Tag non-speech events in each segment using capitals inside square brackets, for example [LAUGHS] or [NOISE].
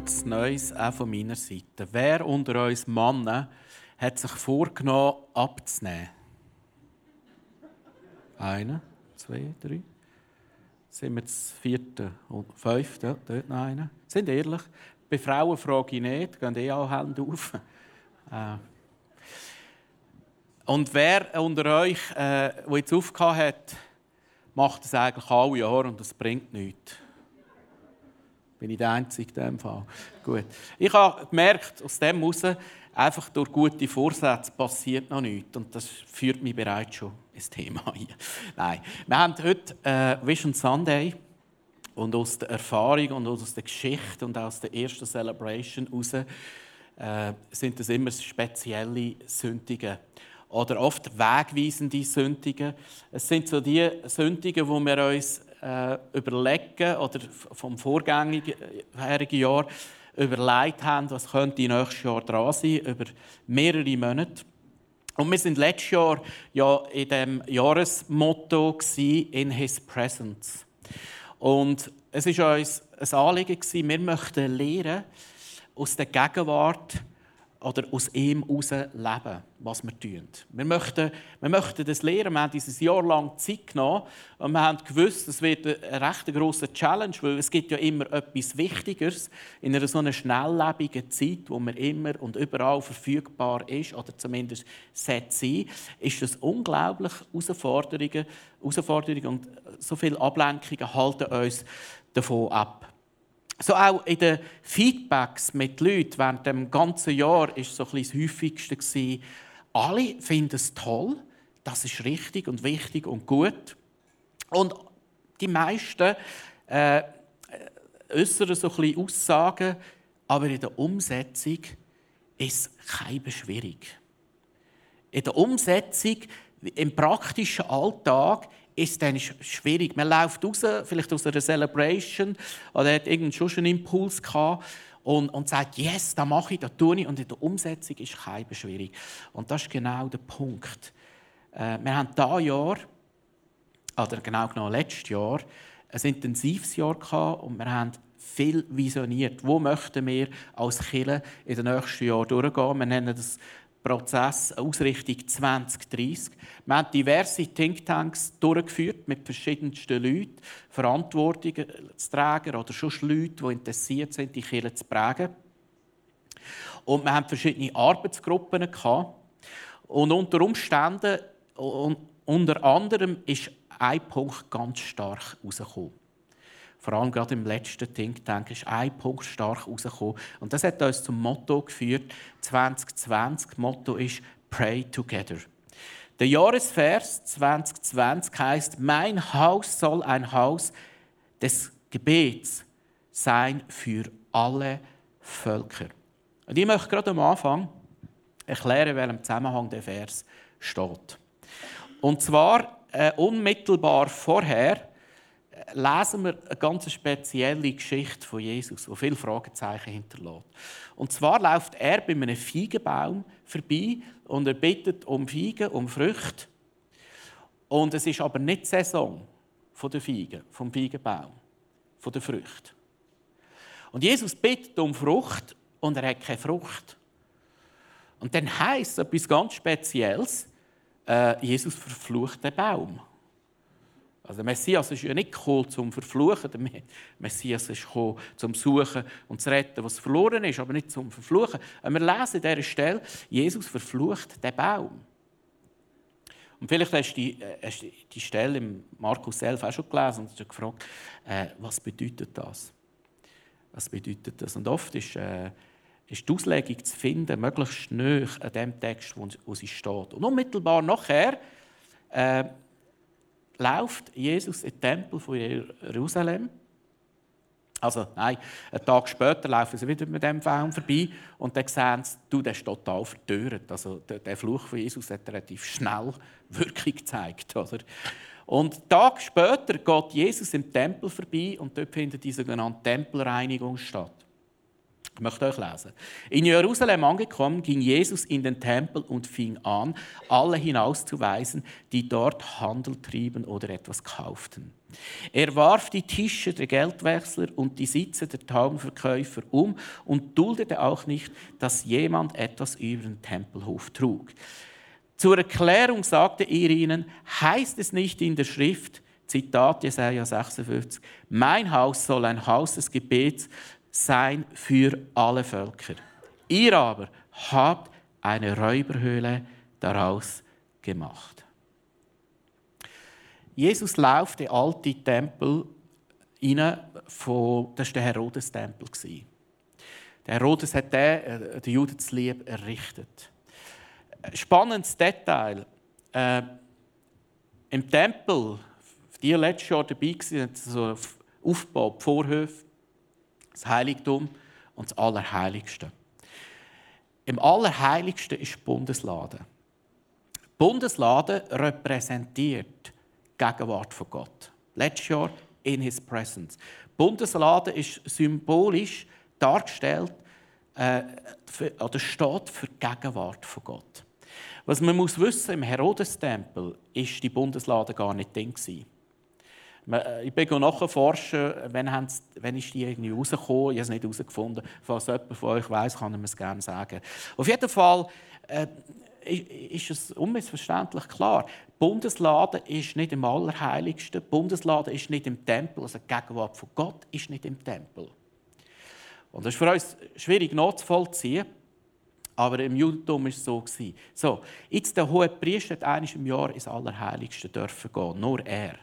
Gutes Neues auch von meiner Seite. Wer unter uns Männern hat sich vorgenommen, abzunehmen? Einer, zwei, drei. Sind wir das vierte und fünfte? Dort noch einer. Sind ehrlich? Bei Frauen frage ich nicht, gehen eh alle Hände auf. Äh. Und wer unter euch, äh, der jetzt aufgehört hat, macht das eigentlich alle Jahre und das bringt nichts. Bin ich der Einzige in diesem Fall? Gut. Ich habe gemerkt, aus dem heraus, einfach durch gute Vorsätze passiert noch nichts. Und das führt mich bereits schon ins Thema [LAUGHS] hier. Nein. Wir haben heute äh, Vision Sunday. Und aus der Erfahrung und aus der Geschichte und aus der ersten Celebration heraus äh, sind das immer spezielle Sündigen oder oft wegweisende Sündigen. Es sind so die Sündigen, wo wir uns äh, überlegen oder vom vorgängigen Jahr überlegt haben, was könnte nächstes Jahr dran sein, über mehrere Monate. Und wir sind letztes Jahr ja in dem Jahresmotto in His Presence. Und es ist uns ein Anliegen wir möchten lernen aus der Gegenwart oder aus ihm heraus leben, was wir tun. Wir möchten, wir möchten das lernen. Wir haben dieses Jahr lang Zeit genommen und wir haben gewusst, es wird eine recht grosse Challenge, weil es gibt ja immer etwas Wichtigeres in einer so einer schnelllebigen Zeit, wo man immer und überall verfügbar ist oder zumindest sein ist das unglaublich Herausforderungen, Herausforderungen und so viele Ablenkungen halten uns davon ab. So auch in den Feedbacks mit Leuten während dem ganzen Jahr ist so das häufigste gewesen, alle finden es toll, das ist richtig und wichtig und gut. Und die meisten äh, äußern so ein bisschen Aussagen, aber in der Umsetzung ist keine schwierig. In der Umsetzung, im praktischen Alltag, ist dann schwierig. Man läuft raus, vielleicht aus einer Celebration oder hat irgendeinen schon einen Impuls gehabt und, und sagt, yes, da mache ich, da tue ich. Und in der Umsetzung ist kein schwierig. Und das ist genau der Punkt. Äh, wir haben dieses Jahr, oder genau genommen letztes Jahr, ein intensives Jahr gehabt und wir haben viel visioniert. Wo möchten wir als Kirche in den nächsten Jahren durchgehen? Wir nennen das Prozess Ausrichtung 2030. Wir haben diverse Thinktanks durchgeführt mit verschiedensten Leuten, Verantwortungsträger oder schon Leute, die interessiert sind, die Kirche zu prägen. Und wir haben verschiedene Arbeitsgruppen gehabt. Und unter Umständen, unter anderem, ist ein Punkt ganz stark herausgekommen vor allem gerade im letzten Think Tank, ist ein Punkt stark herausgekommen. Und das hat uns zum Motto geführt, 2020. Das Motto ist Pray Together. Der Jahresvers 2020 heißt: Mein Haus soll ein Haus des Gebets sein für alle Völker. Und ich möchte gerade am Anfang erklären, in welchem Zusammenhang der Vers steht. Und zwar äh, unmittelbar vorher lesen wir eine ganz spezielle Geschichte von Jesus, die viele Fragezeichen hinterlässt. Und zwar läuft er bei einem Feigenbaum vorbei und er bittet um Feigen, um Früchte. Und es ist aber nicht die Saison der Feigen, vom Feigenbaum, von der Früchte. Und Jesus bittet um Frucht und er hat keine Frucht. Und dann heißt etwas ganz Spezielles: äh, Jesus verflucht den Baum. Also der Messias ist ja nicht gekommen, zum Verfluchen. Der Messias ist gekommen, zum Suchen und zu retten, was verloren ist, aber nicht zum Verfluchen. Und wir lesen an dieser Stelle, Jesus verflucht den Baum. Und vielleicht hast du die, äh, hast die Stelle im Markus 11 auch schon gelesen und hast gefragt, äh, was bedeutet das? Was bedeutet das? Und oft ist, äh, ist die Auslegung zu finden, möglichst nahe an dem Text, wo, wo sie steht. Und unmittelbar nachher äh, läuft Jesus den Tempel von Jerusalem. Also, nein, einen Tag später laufen sie wieder mit dem Baum vorbei und dann sehen sie, du, der ist total verdörrt. Also, der, Fluch von Jesus hat relativ schnell Wirkung gezeigt. Oder? Und einen Tag später geht Jesus im Tempel vorbei und dort findet die sogenannte Tempelreinigung statt. Ich möchte euch lesen. In Jerusalem angekommen, ging Jesus in den Tempel und fing an, alle hinauszuweisen, die dort Handel trieben oder etwas kauften. Er warf die Tische der Geldwechsler und die Sitze der Taubenverkäufer um und duldete auch nicht, dass jemand etwas über den Tempelhof trug. Zur Erklärung sagte er ihnen, heißt es nicht in der Schrift, Zitat Jesaja 56, mein Haus soll ein Haus des Gebets sein für alle Völker. Ihr aber habt eine Räuberhöhle daraus gemacht. Jesus läuft den alten Tempel rein, von, das war der Herodes-Tempel. Der Herodes hat den, äh, den Juden zu lieb errichtet. Spannendes Detail. Äh, Im Tempel, die letztes Jahr dabei waren, so Aufbau, Vorhöfe, das Heiligtum und das Allerheiligste. Im Allerheiligsten ist die Bundeslade. Die Bundeslade repräsentiert die Gegenwart von Gott. Letztes Jahr in His Presence. Die Bundeslade ist symbolisch dargestellt äh, für, oder steht für die Gegenwart von Gott. Was man muss wissen, im Herodes-Tempel ist die Bundeslade gar nicht drin. Ich bin nachforschen, wann, wann ist die irgendwie rausgekommen. Ich habe es nicht herausgefunden. Falls jemand von euch weiß, kann er mir es gerne sagen. Auf jeden Fall äh, ist es unmissverständlich klar. Die Bundeslade ist nicht im Allerheiligsten. Die Bundeslade ist nicht im Tempel. Also die Gegenwart von Gott ist nicht im Tempel. Und das ist für uns schwierig nachzuvollziehen. Aber im Judentum war es so. So, jetzt der hohe Priester hat einmal im Jahr ins Allerheiligste dürfen gehen. Nur er.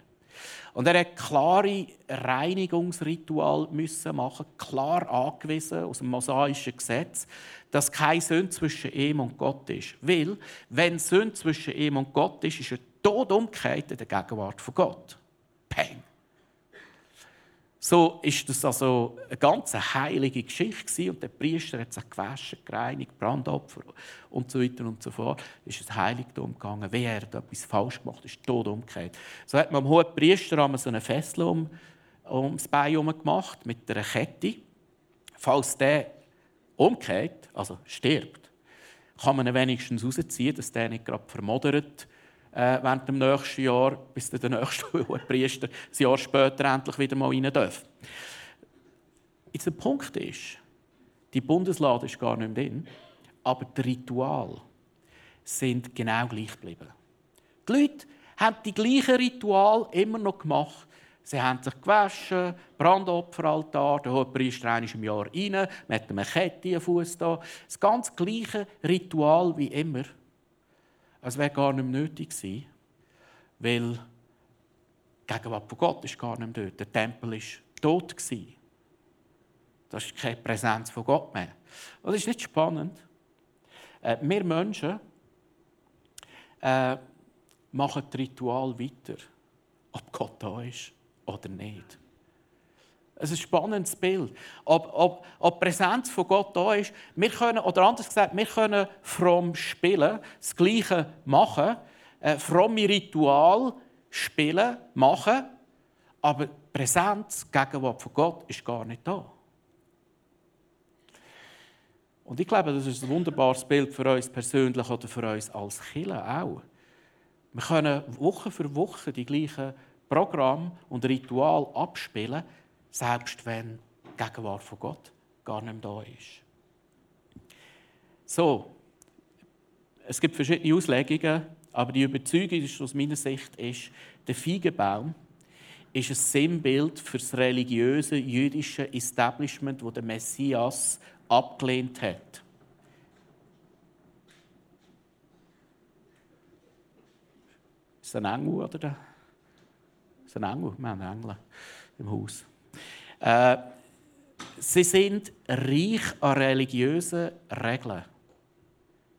Und er hat klare Reinigungsritual müssen machen, klar angewiesen aus dem mosaischen Gesetz, dass kein Sünde zwischen ihm und Gott ist. Weil, wenn Sünde zwischen ihm und Gott ist, ist er tot umgekehrt in der Gegenwart von Gott. Peng. So ist das also eine ganz heilige Geschichte und der Priester hat sich gewaschen, gereinigt, Brandopfer und so weiter und so fort. Ist ins Heiligtum gegangen. Wie er etwas falsch gemacht ist tot umgekehrt. So hat man am hohen Priester so eine Fessel um, ums Bein herum gemacht mit einer Kette. Falls der umkehrt, also stirbt, kann man ihn wenigstens rausziehen, dass der nicht gerade vermodert äh, während dem nächsten Jahr, bis der nächste [LAUGHS] Priester ein Jahr später endlich wieder mal rein darf. Jetzt der Punkt ist, die Bundeslade ist gar nicht mehr drin, aber die Rituale sind genau gleich geblieben. Die Leute haben die gleichen Rituale immer noch gemacht. Sie haben sich gewaschen, Brandopferaltar, der Hohepriester einmal im Jahr rein, mit einer Kette am Fuß da. Das ganz gleiche Ritual wie immer. Es wäre gar nicht nötig gewesen, weil die Gegenwart von Gott ist gar nicht mehr dort. Der Tempel war tot. Gewesen. Da ist keine Präsenz von Gott mehr. Das ist nicht spannend. Äh, wir Menschen äh, machen das Ritual weiter, ob Gott da ist oder nicht. Es ist ein spannendes Bild. Ob, ob, ob die Präsenz von Gott da ist, wir können, oder anders gesagt, wir können fromm spielen, das Gleiche machen, äh, fromme Ritual spielen, machen, aber die Präsenz, die Gegenwart von Gott ist gar nicht da. Und ich glaube, das ist ein wunderbares Bild für uns persönlich oder für uns als Kirche auch. Wir können Woche für Woche die gleichen Programme und Ritual abspielen, selbst wenn die Gegenwart von Gott gar nicht mehr da ist. So, es gibt verschiedene Auslegungen, aber die Überzeugung ist, aus meiner Sicht ist, der Feigenbaum ist ein Sinnbild für das religiöse jüdische Establishment, das der Messias abgelehnt hat. Ist es ein Engel oder? Ist es ein Engel? Wir haben Engel im Haus. Äh, sie sind reich an religiösen Regeln.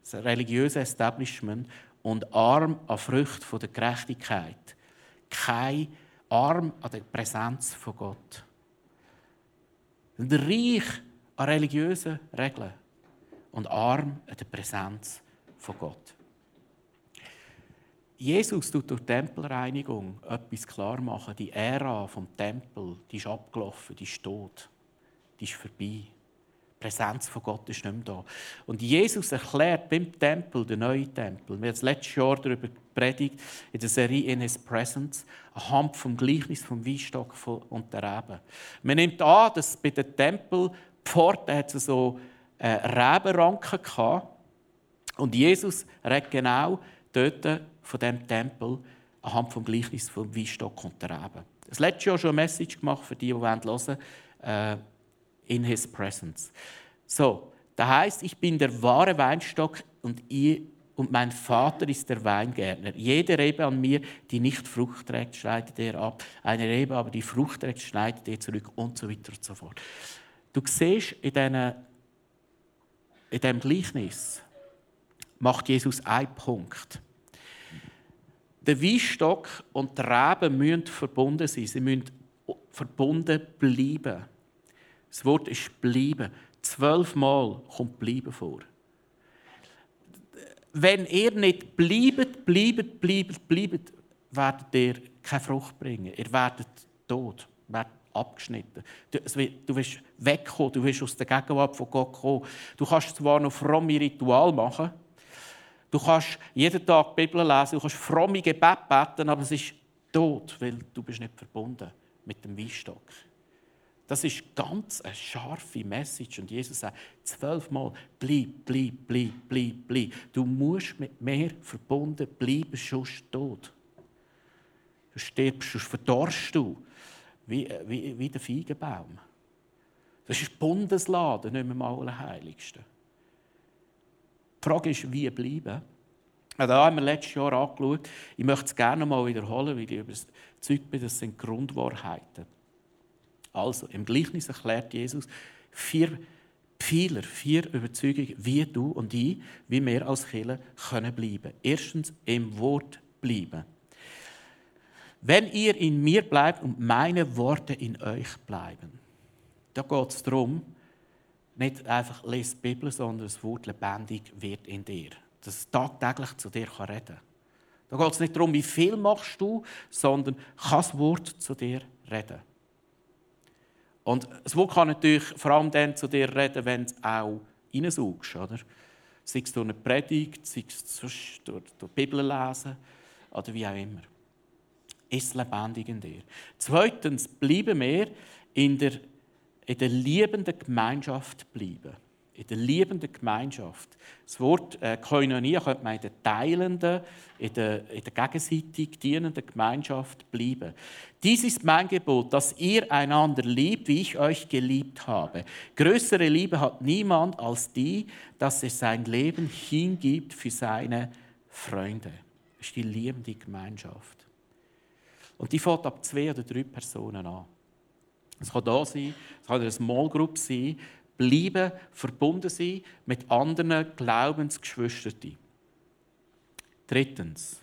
Das religiöse Establishment und arm an Früchten der Gerechtigkeit. Kein arm an der Präsenz von Gott. Sind reich an religiösen Regeln und arm an der Präsenz von Gott. Jesus tut durch Tempelreinigung etwas klar machen. Die Ära vom Tempel, die ist abgelaufen, die ist tot, die ist vorbei. Präsenz von Gott ist nicht mehr da. Und Jesus erklärt beim Tempel, den neuen Tempel, wir haben das letzte Jahr darüber gepredigt, in der Serie In His Presence, anhand vom Gleichnis vom Weinstock und der Reben. Man nimmt an, dass bei den Tempelpforten hat es so äh, Rebenranken gehabt. Und Jesus redet genau dort von dem Tempel anhand vom Gleichnis vom Weinstock und der Reben. Das letzte Jahr schon eine Message gemacht für die, die hören wollen. Äh, in his presence. So, da heißt, ich bin der wahre Weinstock und ihr und mein Vater ist der Weingärtner. Jede Rebe an mir, die nicht Frucht trägt, schneidet er ab. Eine Rebe aber, die Frucht trägt, schneidet er zurück und so weiter und so fort. Du siehst in diesem Gleichnis, macht Jesus einen Punkt. Der Weinstock und die Reben müssen verbunden sein. Sie müssen verbunden bleiben. Das Wort ist bleiben. Zwölfmal kommt bleiben vor. Wenn ihr nicht bleibt, bleibt, bleibt, bleibt, werdet ihr keine Frucht bringen. Ihr werdet tot, werdet abgeschnitten. Du, du wirst wegkommen, du wirst aus der Gegenwart von Gott kommen. Du kannst zwar noch fromme Ritual machen, du kannst jeden Tag die Bibel lesen, du kannst fromme Gebet beten, aber es ist tot, weil du bist nicht verbunden mit dem Weinstock. Das ist ganz eine scharfe Message. Und Jesus sagt zwölfmal: bleib, bleib, bleib, bleib, bleib. Du musst mit mir verbunden bleiben, sonst tot. Du stirbst, sonst verdorrst du, wie, wie, wie der Feigenbaum. Das ist Bundesladen, nicht mehr am Allerheiligsten. Die Frage ist, wie bleiben? Da haben wir letztes Jahr angeschaut. Ich möchte es gerne mal wiederholen, weil ich überzeugt bin, das sind Grundwahrheiten. Also, im Gleichnis erklärt Jesus vier Pfeiler, vier Überzeugungen, wie du und ich, wie wir als Kirche können bleiben. Erstens, im Wort bleiben. Wenn ihr in mir bleibt und meine Worte in euch bleiben, da geht es darum, nicht einfach lest die Bibel, sondern das Wort lebendig wird in dir. Dass es tagtäglich zu dir reden kann. Da geht es nicht darum, wie viel machst du, sondern kann das Wort zu dir reden. Und das Wort kann natürlich vor allem dann zu dir reden, wenn du auch reinsaugst. Oder? Sei es durch eine Predigt, sei es durch, durch die Bibel lesen oder wie auch immer. Ist lebendig in dir. Zweitens, bleiben wir in der, in der liebenden Gemeinschaft bleiben in der liebenden Gemeinschaft. Das Wort äh, Koinonia könnte man in der teilenden, in der, in der gegenseitig dienenden Gemeinschaft bleiben. Dies ist mein Gebot, dass ihr einander liebt, wie ich euch geliebt habe. Größere Liebe hat niemand als die, dass er sein Leben hingibt für seine Freunde. Das ist die liebende Gemeinschaft. Und die fängt ab zwei oder drei Personen an. Es kann da sein, es kann eine Small Group sein, bleiben, verbunden sein mit anderen Glaubensgeschwistern. Drittens,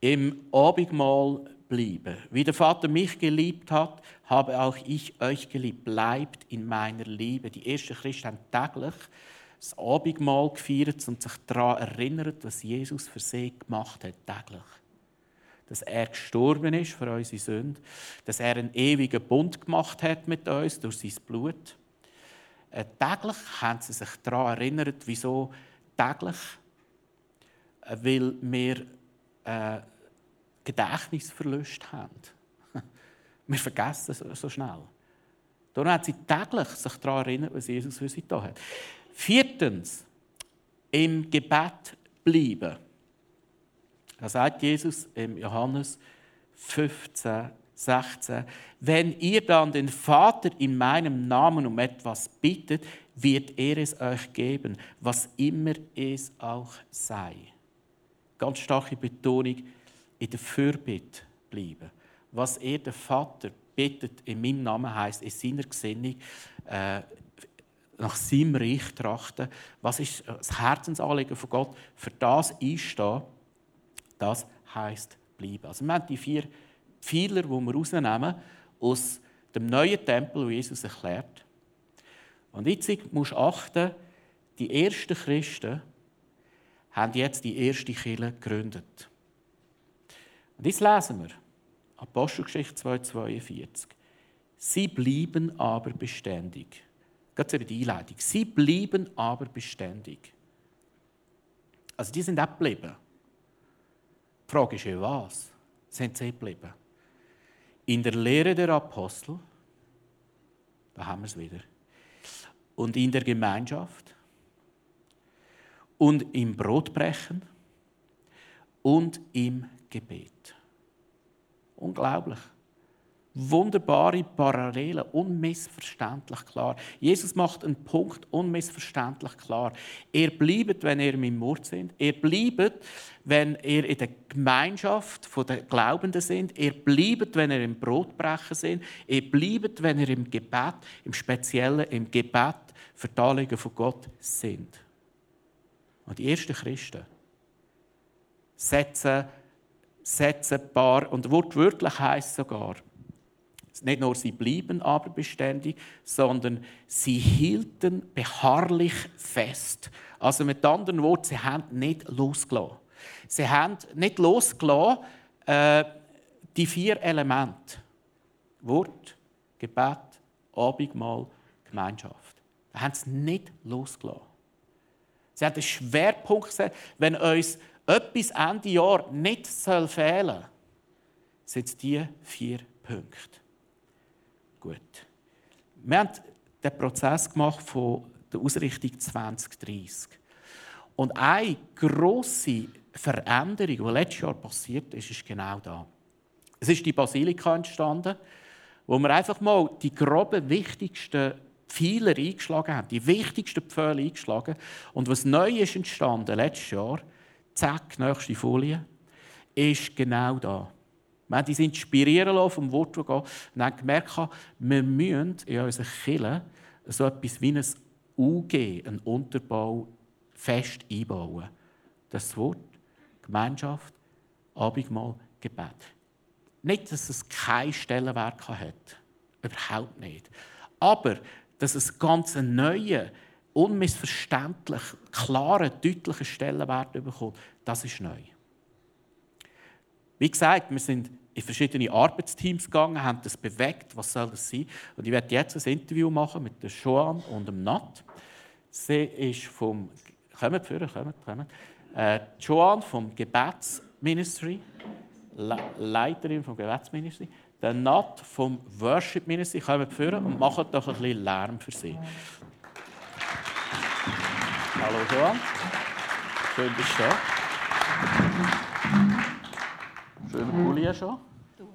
im Abendmahl bleiben. Wie der Vater mich geliebt hat, habe auch ich euch geliebt. Bleibt in meiner Liebe. Die ersten Christen haben täglich das Abendmahl gefeiert und sich daran erinnert, was Jesus für sie gemacht hat. Täglich. Dass er gestorben ist für unsere Sünden, dass er einen ewigen Bund gemacht hat mit uns durch sein Blut äh, täglich haben sie sich daran erinnert, wieso täglich? Äh, weil wir äh, Gedächtnisverlust haben. [LAUGHS] wir vergessen so, so schnell. Darum haben sie täglich sich daran erinnert, was Jesus für sie da hat. Viertens, im Gebet bleiben. Da sagt Jesus im Johannes 15, 16. Wenn ihr dann den Vater in meinem Namen um etwas bittet, wird er es euch geben, was immer es auch sei. Ganz starke Betonung in der Fürbitte bleiben. Was er der Vater bittet in meinem Namen heißt in seiner Gesinnung äh, nach seinem Reich trachten. Was ist das Herzensanliegen von Gott? Für das einstehen, das heißt bleiben. Also wir haben die vier Pfeiler, die wir rausnehmen aus dem neuen Tempel, wo Jesus erklärt. Und jetzt musst du achten, die ersten Christen haben jetzt die erste Kirche gegründet. Und jetzt lesen wir Apostelgeschichte 2,42. Sie blieben aber beständig Ganz eben die Einleitung. Sie blieben aber beständig. Also die sind auch geblieben. Die Frage ist ja, was sind sie geblieben? In der Lehre der Apostel, da haben wir es wieder, und in der Gemeinschaft und im Brotbrechen und im Gebet. Unglaublich wunderbare Parallelen, unmissverständlich klar. Jesus macht einen Punkt unmissverständlich klar. Er bleibt, wenn er im Mord sind. Er bleibt, wenn er in der Gemeinschaft der Glaubenden sind. Er bleibt, wenn er im Brotbrechen sind. Er bleibt, wenn er im Gebet, im Speziellen im Gebet für die von Gott sind. Und die ersten Christen setzen, setzen paar, und wortwörtlich heisst sogar, nicht nur sie blieben aber beständig, sondern sie hielten beharrlich fest. Also mit anderen Worten, sie haben nicht losgelassen. Sie haben nicht losgelassen, äh, die vier Elemente. Wort, Gebet, Abendmahl, Gemeinschaft. Da haben sie nicht losgelassen. Sie haben den Schwerpunkt gesetzt, wenn uns etwas Ende Jahr nicht fehlen soll, sind es diese vier Punkte. Gut. Wir haben den Prozess gemacht von der Ausrichtung 2030. Und eine grosse Veränderung, die letztes Jahr passiert ist, ist genau da. Es ist die Basilika entstanden, wo wir einfach mal die groben, wichtigsten Pfeiler eingeschlagen haben, die wichtigsten Pfähle eingeschlagen. Und was neu ist entstanden letztes Jahr, zack, nächste Folie, ist genau da. Wir haben uns inspirieren lassen vom Wort, das geht, und haben gemerkt, wir müssen in unseren Kirchen so etwas wie ein UG, einen Unterbau, fest einbauen. Das Wort, Gemeinschaft, Abendmahl, Gebet. Nicht, dass es kein Stellenwerk hat. Überhaupt nicht. Aber, dass es ganz einen neuen, unmissverständlich, klaren, deutlichen Stellenwert bekommt, das ist neu. Wie gesagt, wir sind in verschiedene Arbeitsteams gegangen, haben das bewegt, was soll das sein. Und ich werde jetzt ein Interview machen mit der Joan und dem Nat. Sie ist vom, kommt führen, kommt, kommt. Äh, Joan vom Gebetsministry, Le Leiterin vom Gebetsministry, der Nat vom Worship Ministry, kommt führen und machen doch ein bisschen Lärm für sie. Hallo Joan, schön bist du da. Schöner Pulli schon. Du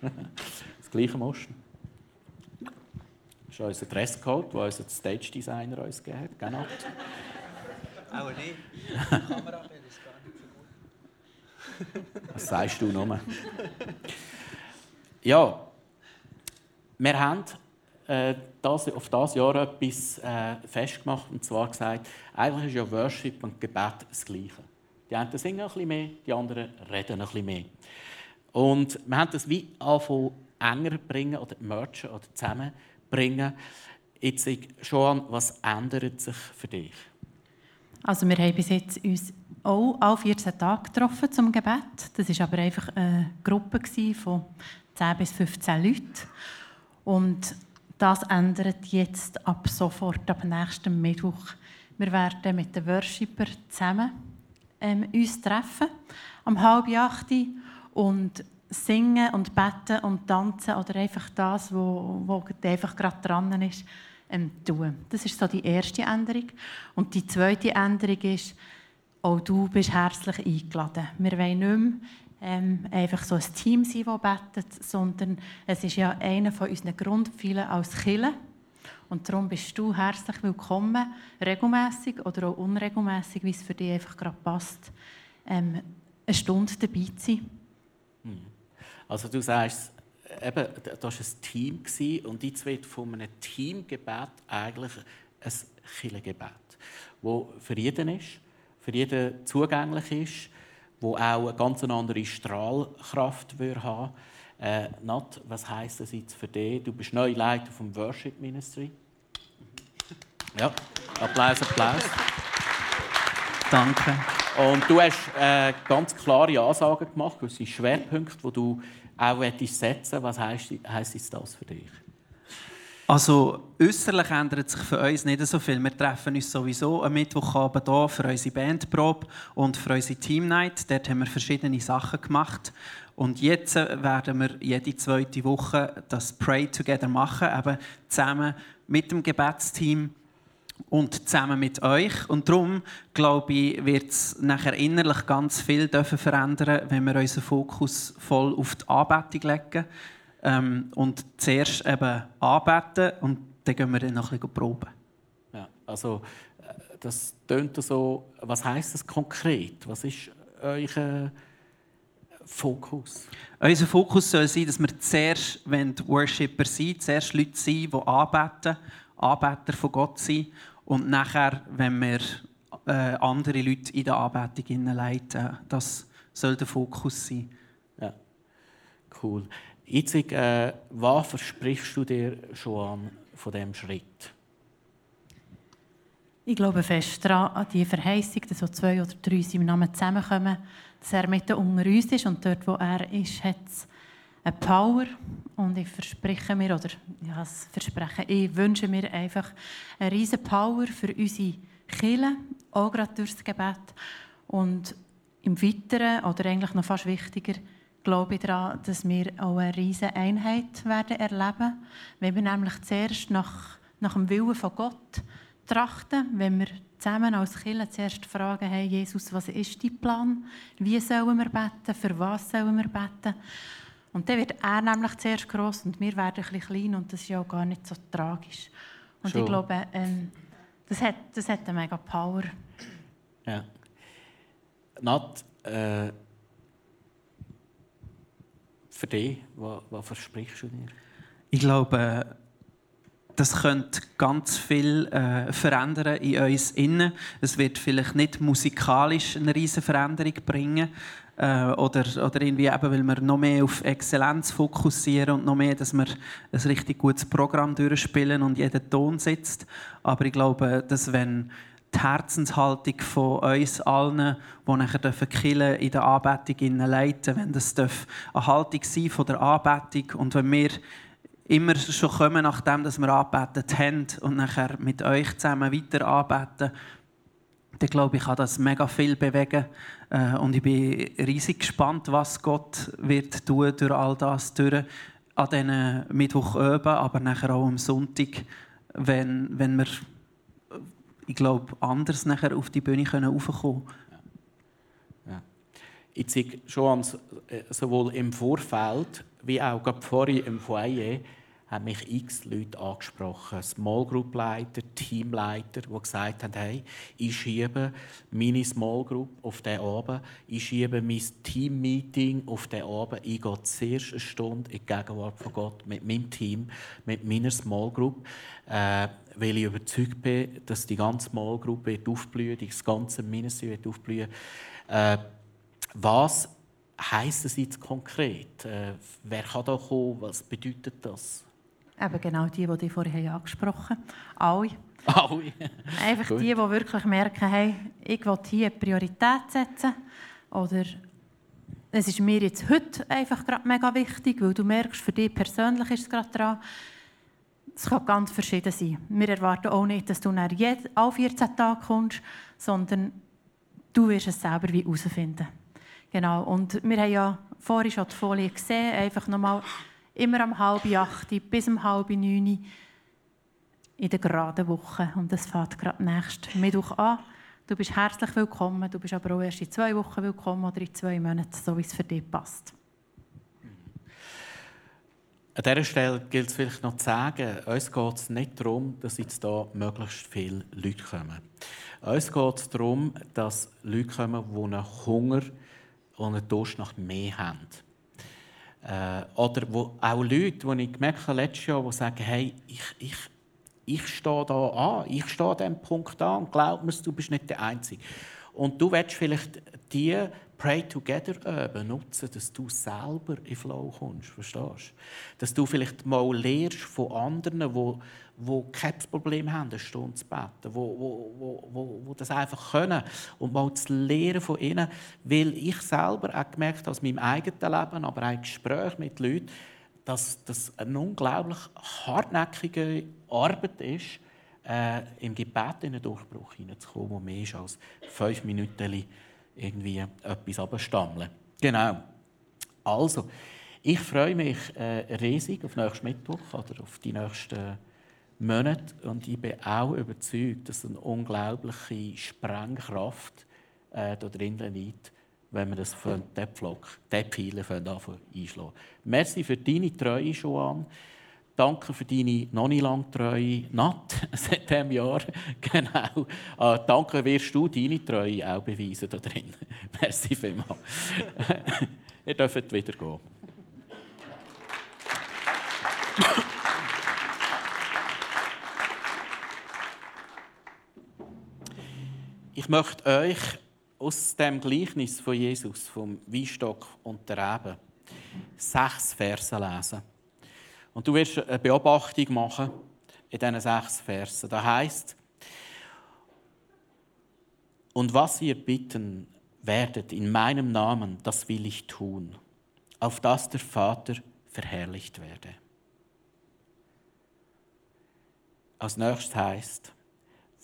Das gleiche Moschen. Das ist unser Dresscode, den unser Stage Designer uns gegeben hat. Genau. Auch nicht. Die Kamera ist gar nicht so gut. Was sagst du nochmal? Ja, wir haben äh, das, auf das Jahr etwas äh, festgemacht und zwar gesagt, eigentlich ist ja Worship und Gebet das Gleiche. Die einen singen ein bisschen mehr, die anderen reden ein bisschen mehr. Und wir haben das wie anfangen enger bringen oder mergen oder zusammenbringen. Jetzt, schon, was ändert sich für dich? Also wir haben bis jetzt uns auch alle 14 Tage getroffen zum Gebet. Das war aber einfach eine Gruppe von 10 bis 15 Leuten. Und das ändert jetzt ab sofort, ab nächsten Mittwoch. Wir werden mit den Worshipper zusammen ähm, uns treffen, am halb acht und singen und beten und tanzen oder einfach das, wo, wo einfach gerade dran ist, ähm, tun. Das ist so die erste Änderung. Und die zweite Änderung ist, auch du bist herzlich eingeladen. Wir wollen nicht mehr ähm, einfach so ein Team sein, das betet, sondern es ist ja einer von unseren Grundpfeilen als Killer. Und darum bist du herzlich willkommen, regelmäßig oder auch unregelmäßig, wie es für dich einfach gerade passt, ähm, eine Stunde dabei zu sein. Hm. Also du sagst, eben, das war ein Team und jetzt wird von einem Teamgebet eigentlich ein Kirchengebet, das für jeden ist, für jeden zugänglich ist, wo auch eine ganz andere Strahlkraft haben äh, Nat, was heisst das jetzt für dich? Du bist neu Leiter vom Worship Ministry. [LAUGHS] Ja, Applaus, Applaus. Danke. Und du hast äh, ganz klare Ansagen gemacht, gewisse Schwerpunkte, die du auch setzen Was heisst, heisst das für dich? Also äußerlich ändert sich für uns nicht so viel. Wir treffen uns sowieso am Mittwochabend hier für unsere Bandprobe und für unsere Teamnight. Dort haben wir verschiedene Sachen gemacht. Und jetzt werden wir jede zweite Woche das Pray Together machen, eben zusammen mit dem Gebetsteam und zusammen mit euch. Und darum, glaube ich, wird es nachher innerlich ganz viel verändern, wenn wir unseren Fokus voll auf die Anbetung legen. Ähm, und zuerst eben anbeten und dann gehen wir dann noch ein bisschen proben. Ja, also äh, das tönt so, was heißt das konkret? Was ist euer Fokus? Unser Fokus soll sein, dass wir zuerst wenn Worshipper sind, zuerst Leute sind, die anbeten, Anbeter von Gott sind und nachher, wenn wir äh, andere Leute in der Anbetung leiten, das soll der Fokus sein. Ja, cool. Jetzt, äh, was versprichst du dir schon an von diesem Schritt? Ich glaube fest daran, an die Verheißung, dass so zwei oder drei in seinem Namen zusammenkommen, dass er mitten unter uns ist und dort, wo er ist, hat es eine Power. Und ich verspreche mir, oder ja, das ich wünsche mir einfach eine riesige Power für unsere Kirche, auch gerade durch das Gebet. Und im Weiteren, oder eigentlich noch fast wichtiger, glaube ich daran, dass wir auch eine riesige Einheit werden erleben, wenn wir nämlich zuerst nach, nach dem Willen von Gott trachten, wenn wir zusammen als Kirche zuerst fragen, hey Jesus, was ist dein Plan? Wie sollen wir beten? Für was sollen wir beten? Und dann wird er nämlich zuerst gross und wir werden ein bisschen klein und das ist ja auch gar nicht so tragisch. Und Schon. ich glaube, ähm, das, hat, das hat eine mega Power. Ja. Nat, äh, für dich, was, was versprichst du dir? Ich glaube, das könnte ganz viel äh, verändern in uns innen. Es wird vielleicht nicht musikalisch eine riesige Veränderung bringen äh, oder, oder irgendwie eben, weil wir noch mehr auf Exzellenz fokussieren und noch mehr, dass wir ein richtig gutes Programm durchspielen und jeder Ton sitzt. Aber ich glaube, dass wenn die Herzenshaltung von uns allen, die nachher Kille in der Anbetung leiten wenn das eine Haltung sein von der Anbetung und wenn wir immer schon kommen, nachdem wir anbetet haben und nachher mit euch zusammen weiter anbeten, dann glaube ich, kann das mega viel bewegen. Äh, und ich bin riesig gespannt, was Gott wird tun durch all das, durch an diesen Mittwoch üben, aber nachher auch am Sonntag, wenn, wenn wir, ich glaube, anders nachher auf die Bühne können raufkommen können. Ich sehe schon äh, sowohl im Vorfeld wie auch vorhin im Foyer haben mich x Leute angesprochen, Small Group Leiter, Teamleiter, die gesagt haben, hey, ich schiebe meine Small Group auf den Abend, ich schiebe mein Team-Meeting auf den Abend, ich gehe zuerst eine Stunde in die Gegenwart von Gott mit meinem Team, mit meiner Small Group, äh, weil ich überzeugt bin, dass die ganze Small Group wird aufblühen, das ganze Ministry wird aufblühen. Äh, was heisst das jetzt konkret? Äh, wer kann da kommen? Was bedeutet das? Eben genau die, die ich vorhin angesprochen habe. Alle. Alle. [LAUGHS] Einfach die, die wirklich merken, hey, ich will hier eine Priorität setzen. Oder es ist mir jetzt heute einfach gerade mega wichtig, weil du merkst, für dich persönlich ist es gerade dran. Es kann ganz verschieden sein. Wir erwarten auch nicht, dass du nach alle 14 Tage kommst, sondern du wirst es selber herausfinden. Genau. Und wir haben ja vorhin schon die Folie gesehen, einfach nochmal immer um halb acht bis um halb neun in der geraden Woche. Und das fängt gerade nächsten Mittwoch an. Du bist herzlich willkommen, du bist aber auch erst in zwei Wochen willkommen oder in zwei Monaten, so wie es für dich passt. An dieser Stelle gilt es vielleicht noch zu sagen, uns geht es nicht darum, dass jetzt hier möglichst viele Leute kommen. Uns geht es darum, dass Leute kommen, die einen Hunger und einen Durst nach mehr haben. Äh, oder wo auch Leute, die ich gemerkt habe letztes Jahr, die sagen, hey, ich, ich, ich stehe da an, ich stehe an diesem Punkt an und glaub mir, du bist nicht der Einzige. Und du willst vielleicht die Pray Together üben, nutzen, dass du selber in Flow kommst, verstehst? Dass du vielleicht mal lernst von anderen, die die kein Problem haben, eine Stunde zu beten, wo, wo, wo, wo das einfach können und mal zu lernen von ihnen, weil ich selber auch gemerkt habe, aus meinem eigenen Leben, aber auch im Gespräch mit Leuten, dass das eine unglaublich hartnäckige Arbeit ist, äh, im Gebet in einen Durchbruch hineinzukommen, wo mehr ist als fünf Minuten irgendwie etwas abstammeln. Genau. Also, ich freue mich äh, riesig auf nächsten Mittwoch oder auf die nächsten Monate und ich bin auch überzeugt, dass eine unglaubliche Sprengkraft äh, da drinnen liegt, wenn wir das von den Pflock, den Pfeilen einschlagen. Merci für deine Treue, Joan. Danke für deine noch nicht lang treue Nat [LAUGHS] seit diesem Jahr. genau. Äh, danke wirst du deine Treue auch beweisen da drin. [LAUGHS] Merci vielmals. [LAUGHS] Ihr dürft wieder gehen. Ich möchte euch aus dem Gleichnis von Jesus, vom Weinstock und der Rebe, sechs Verse lesen. Und du wirst eine Beobachtung machen in diesen sechs Versen. Da heißt: Und was ihr bitten werdet in meinem Namen, das will ich tun, auf dass der Vater verherrlicht werde. Als nächstes heißt,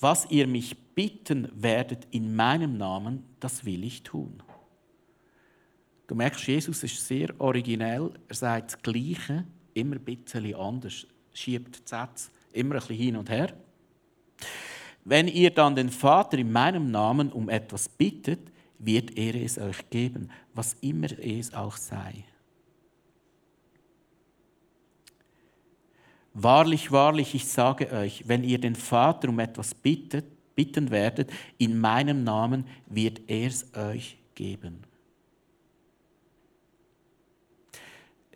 was ihr mich bitten werdet in meinem Namen, das will ich tun. Du merkst, Jesus ist sehr originell. Er sagt das Gleiche, immer ein bisschen anders, schiebt die Sätze immer ein bisschen hin und her. Wenn ihr dann den Vater in meinem Namen um etwas bittet, wird er es euch geben, was immer es auch sei. Wahrlich, wahrlich, ich sage euch, wenn ihr den Vater um etwas bittet, bitten werdet, in meinem Namen wird er es euch geben.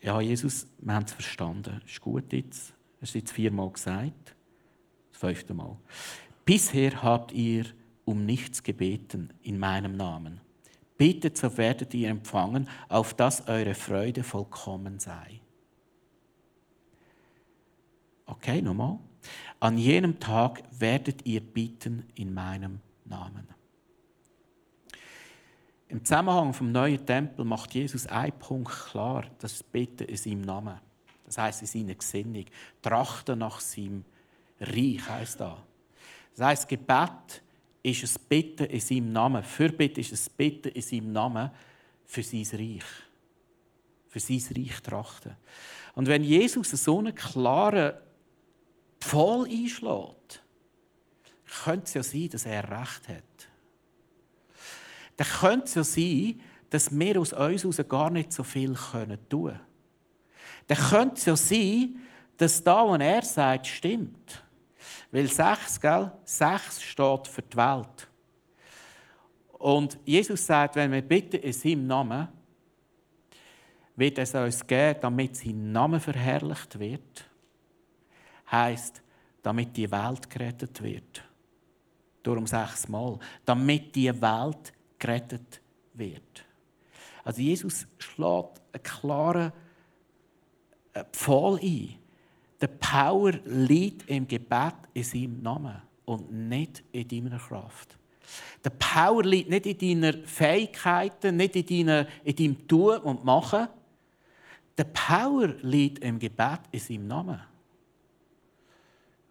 Ja, Jesus, wir haben es verstanden. Ist gut jetzt. Er hat es viermal gesagt. Das fünfte Mal. Bisher habt ihr um nichts gebeten in meinem Namen. Bittet, so werdet ihr empfangen, auf dass eure Freude vollkommen sei. Okay, nochmal. An jenem Tag werdet ihr bitten in meinem Namen. Im Zusammenhang vom neuen Tempel macht Jesus einen Punkt klar, das Bitten in seinem Namen. Das heißt in seiner Gesinnung. Trachten nach seinem Reich heißt das. Das heißt, Gebet ist ein Bitten in seinem Namen. Fürbitte ist ein Bitten in seinem Namen für sein Reich. Für sein Reich trachten. Und wenn Jesus so einen klaren voll einschlägt, könnte es ja sein, dass er Recht hat. Dann könnte es ja sein, dass wir aus uns heraus gar nicht so viel tun können. Dann könnte es ja sein, dass da, was er sagt, stimmt. Weil sechs, gell? Sechs steht für die Welt. Und Jesus sagt, wenn wir bitten in seinem Namen, wird es uns geben, damit sein Name verherrlicht wird heißt, damit die Welt gerettet wird. Darum sechsmal. Damit die Welt gerettet wird. Also Jesus schlägt einen klaren äh, Pfahl ein. Der Power liegt im Gebet in seinem Namen und nicht in deiner Kraft. Der Power liegt nicht in deinen Fähigkeiten, nicht in, deiner, in deinem Tun und Machen. Der Power liegt im Gebet in seinem Namen.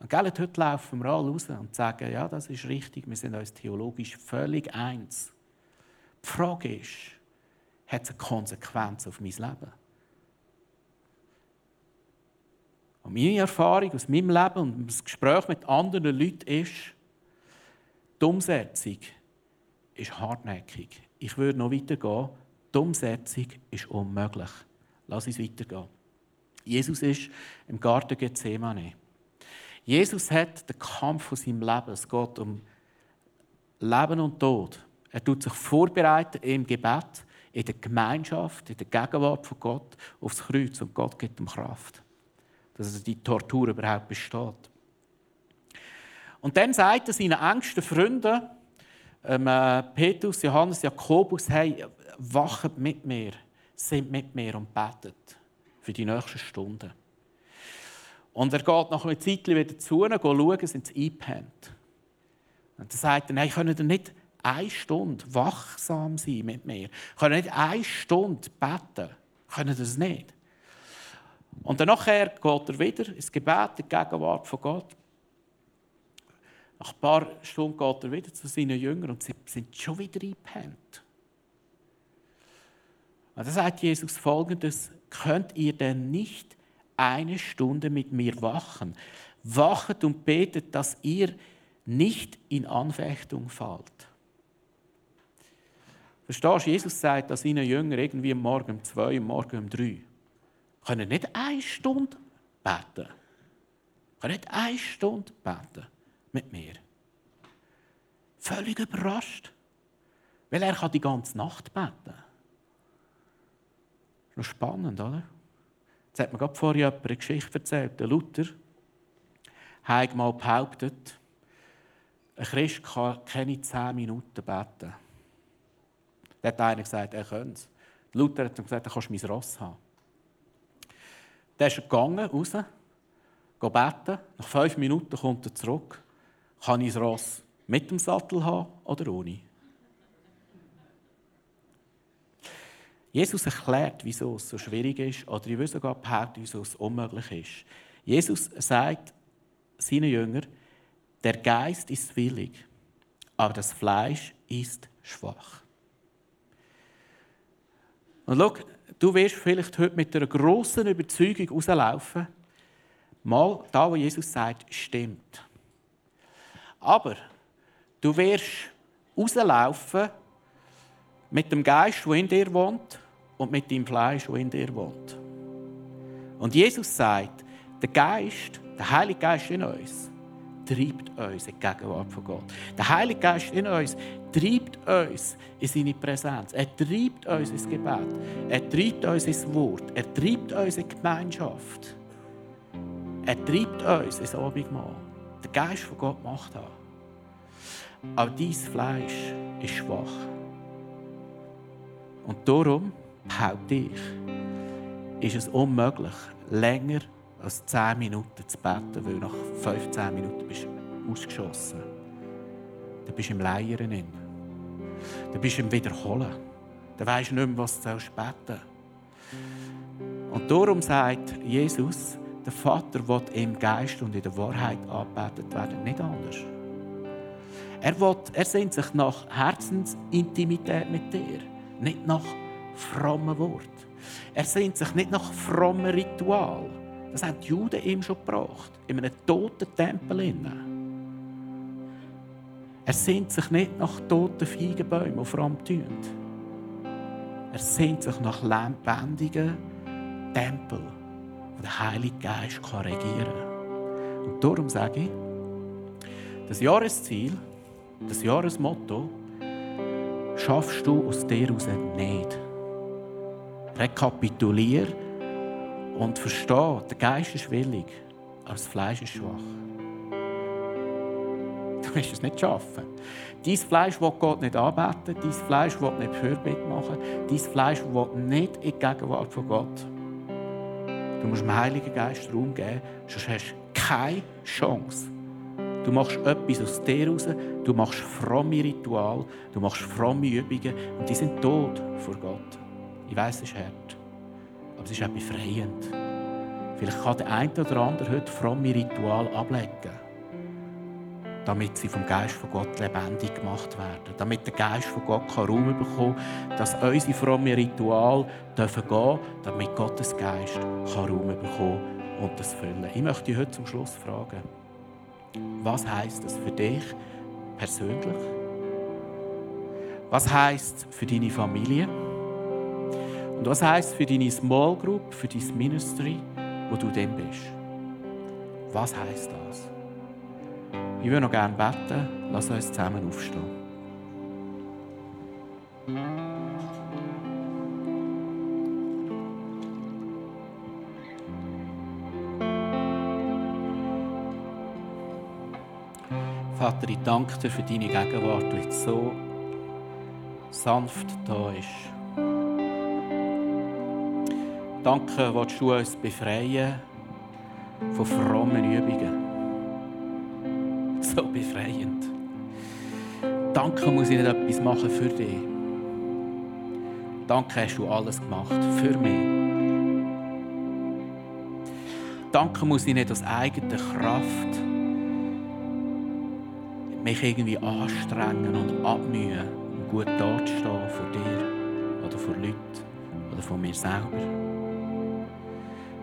Und heute laufen wir alle raus und sagen, ja, das ist richtig, wir sind uns theologisch völlig eins. Die Frage ist, hat es eine Konsequenz auf mein Leben? Und meine Erfahrung aus meinem Leben und das Gespräch mit anderen Leuten ist, die Umsetzung ist hartnäckig. Ich würde noch weitergehen. Die Umsetzung ist unmöglich. Lass uns weitergehen. Jesus ist im Garten Gethsemane. Jesus hat den Kampf von seinem Leben. Es geht um Leben und Tod. Er tut sich vorbereiten im Gebet, in der Gemeinschaft, in der Gegenwart von Gott aufs Kreuz und Gott gibt ihm Kraft, dass also die Tortur überhaupt besteht. Und dann sagt er seinen engsten Freunden, ähm, äh, Petrus, Johannes, Jakobus, hey, wachet mit mir, sind mit mir und betet für die nächsten Stunden. Und er geht nach einer Zeit wieder zu ihnen, schauen, sind sie eingepennt. Und dann sagt er, nein, können nicht eine Stunde wachsam sein mit mir? Können nicht eine Stunde beten? Können das nicht? Und dann geht er wieder ins Gebet, in die Gegenwart von Gott. Nach ein paar Stunden geht er wieder zu seinen Jüngern und sie sind schon wieder eingepennt. Und dann sagt Jesus folgendes: Könnt ihr denn nicht eine Stunde mit mir wachen? Wachet und betet, dass ihr nicht in Anfechtung fallt. Verstehst du, Jesus sagt dass seinen Jüngern irgendwie Morgen um zwei, Morgen um drei können nicht eine Stunde beten. Können nicht eine Stunde beten mit mir. Völlig überrascht. Weil er kann die ganze Nacht beten. Noch spannend, oder? Jetzt hat mir gerade vorher jemand eine Geschichte erzählt. Der Luther hat mal behauptet, ein Christ kann keine zehn Minuten beten. Da hat einer gesagt, er könnte es. Luther hat gesagt, er kannst mein Ross haben. Dann ist er gegangen, raus, beten. Nach fünf Minuten kommt er zurück. Kann ich das Ross mit dem Sattel haben oder ohne? Jesus erklärt, wieso es so schwierig ist, oder ich will sogar behaupten, wieso es unmöglich ist. Jesus sagt seinen Jüngern, der Geist ist willig, aber das Fleisch ist schwach. Und schau, du wirst vielleicht heute mit einer grossen Überzeugung rauslaufen, mal da, wo Jesus sagt, stimmt. Aber du wirst rauslaufen mit dem Geist, der in dir wohnt, und mit dem Fleisch, das in dir wohnt. Und Jesus sagt, der Geist, der Heilige Geist in uns, treibt uns in die Gegenwart von Gott. Der Heilige Geist in uns treibt uns in seine Präsenz. Er treibt uns ins Gebet. Er treibt uns ins Wort. Er treibt uns in die Gemeinschaft. Er treibt uns ins Abendmahl. Der Geist von Gott macht das. Aber dein Fleisch ist schwach. Und darum, behaupte ich, ist es unmöglich, länger als 10 Minuten zu beten, weil nach 15 Minuten bist du ausgeschossen. Dann bist du im Leiern. Dann bist du im Wiederholen. Dann weisst du nicht mehr, was du beten Und darum sagt Jesus, der Vater will im Geist und in der Wahrheit angebetet werden, nicht anders. Er, will, er sehnt sich nach Herzensintimität mit dir, nicht nach frommen Wort. Er sehnt sich nicht nach frommen Ritual. Das haben die Juden ihm schon gebracht. In einem toten Tempel. Er sehnt sich nicht nach toten Feigenbäumen, die fromm Er sehnt sich nach lebendigen Tempeln, wo der Heilige Geist kann regieren kann. Und darum sage ich, das Jahresziel, das Jahresmotto, schaffst du aus dir heraus nicht. Rekapitulier und verstehe, der Geist ist willig, aber das Fleisch ist schwach. [LAUGHS] Du wirst es nicht schaffen. Dein Fleisch will Gott nicht anbeten, dein Fleisch will nicht Fürbitte machen, dein Fleisch will nicht in die Gegenwart von Gott. Du musst dem Heiligen Geist Raum geben, sonst hast du keine Chance. Du machst etwas aus dir raus, du machst fromme Ritual, du machst fromme Übungen und die sind tot vor Gott. Ich weiß, es ist hart, aber es ist auch befreiend. Vielleicht kann der eine oder andere heute fromme Ritual ablegen, damit sie vom Geist von Gott lebendig gemacht werden. Damit der Geist von Gott Raum bekommen kann, dass unsere fromme Ritual dürfen damit Gottes Geist Raum bekommen und das füllen. Ich möchte dich heute zum Schluss fragen, was heißt das für dich persönlich? Was heißt für deine Familie? Und was heißt für deine Small Group, für dein Ministry, wo du dann bist? Was heißt das? Ich würde noch gerne beten. Lass uns zusammen aufstehen. Vater, ich danke dir für deine Gegenwart, die jetzt so sanft da ist. Danke, willst du uns befreien von frommen Übungen. [LAUGHS] So befreiend. Danke muss ich nicht etwas machen für dich. Danke hast du alles gemacht für mich. Danke muss ich nicht aus eigener Kraft mich irgendwie anstrengen und abmühen, um gut dazustehen vor dir oder vor Leuten oder vor mir selber.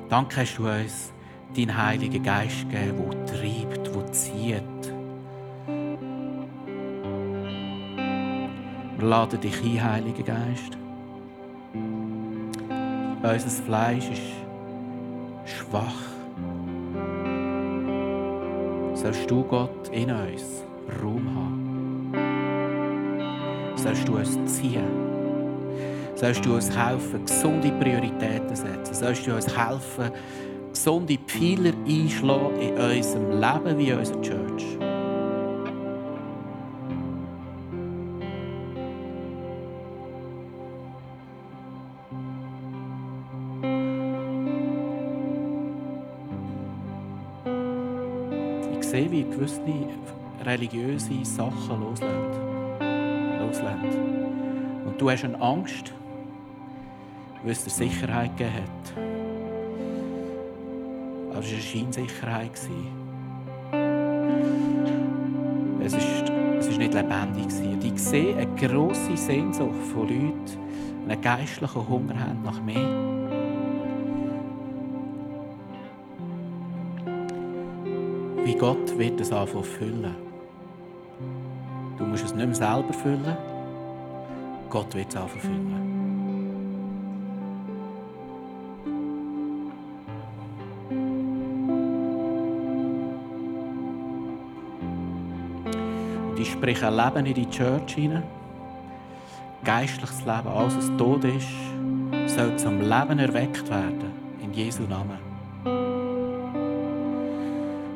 Danke hast du uns deinen Heiligen Geist gegeben, der treibt, der zieht. Wir laden dich ein, Heiliger Geist. Unser Fleisch ist schwach. Sollst du Gott in uns Raum haben? Sollst du uns ziehen? Sollst du uns helfen, gesunde Prioritäten zu setzen? Sollst du uns helfen, gesunde Pfeiler einschlagen in unserem Leben wie in unserer Church? Ich sehe, wie gewisse religiöse Sachen loslassen. Und du hast eine Angst, weil es dir Sicherheit gegeben hat. Aber es war eine Scheinsicherheit. Es ist, es ist nicht lebendig. Und ich sehe eine grosse Sehnsucht von Leuten, die einen geistlichen Hunger haben nach mehr. Wie Gott wird es anfangen füllen. Du musst es nicht mehr selber füllen. Gott wird es anfangen füllen. Und ich spreche ein Leben in die Church hinein. Geistliches Leben, alles was tot ist, soll zum Leben erweckt werden. In Jesu Namen.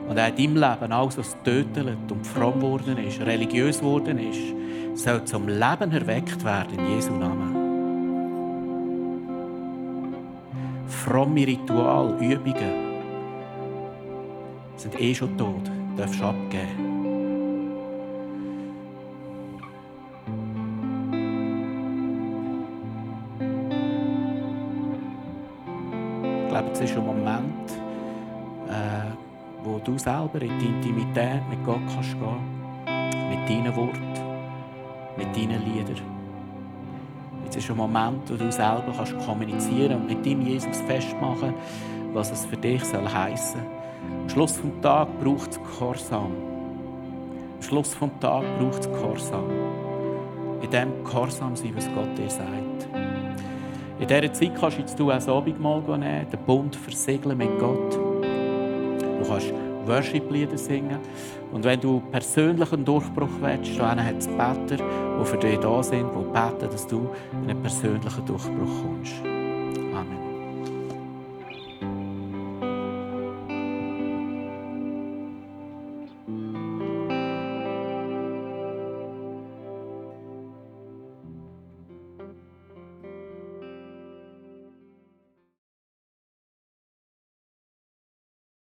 Und auch in deinem Leben, alles was tötet und fromm geworden ist, religiös geworden ist, soll zum Leben erweckt werden. In Jesu Namen. Fromme Ritual, Übungen sind eh schon tot. Darfst du abgeben. Ist ein Moment, äh, wo du selber in die Intimität mit Gott kannst gehen Mit deinen Worten, mit deinen Liedern. Jetzt ist ein Moment, wo du selber kannst kommunizieren und mit deinem Jesus festmachen, was es für dich soll heißen. Am Schluss des Tages braucht es Gehorsam. Am Schluss des Tages braucht es Gehorsam. In dem Gehorsam sein, was Gott dir sagt. In dieser Zeit kannst du jetzt du auch das Abendmahl nehmen, den Bund versiegeln mit Gott. Du kannst Worship-Lieder singen. Und wenn du persönlichen Durchbruch willst, dann hat es Beter, die für dich da sind, die beten, dass du in einen persönlichen Durchbruch kommst.